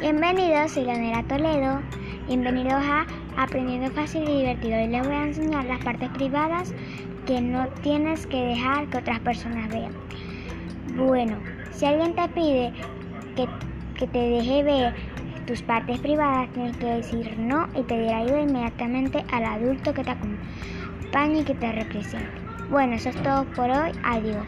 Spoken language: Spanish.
Bienvenidos, soy Leonela Toledo. Bienvenidos a Aprendiendo Fácil y Divertido. Hoy les voy a enseñar las partes privadas que no tienes que dejar que otras personas vean. Bueno, si alguien te pide que, que te deje ver tus partes privadas, tienes que decir no y pedir ayuda inmediatamente al adulto que te acompañe y que te represente. Bueno, eso es todo por hoy. Adiós.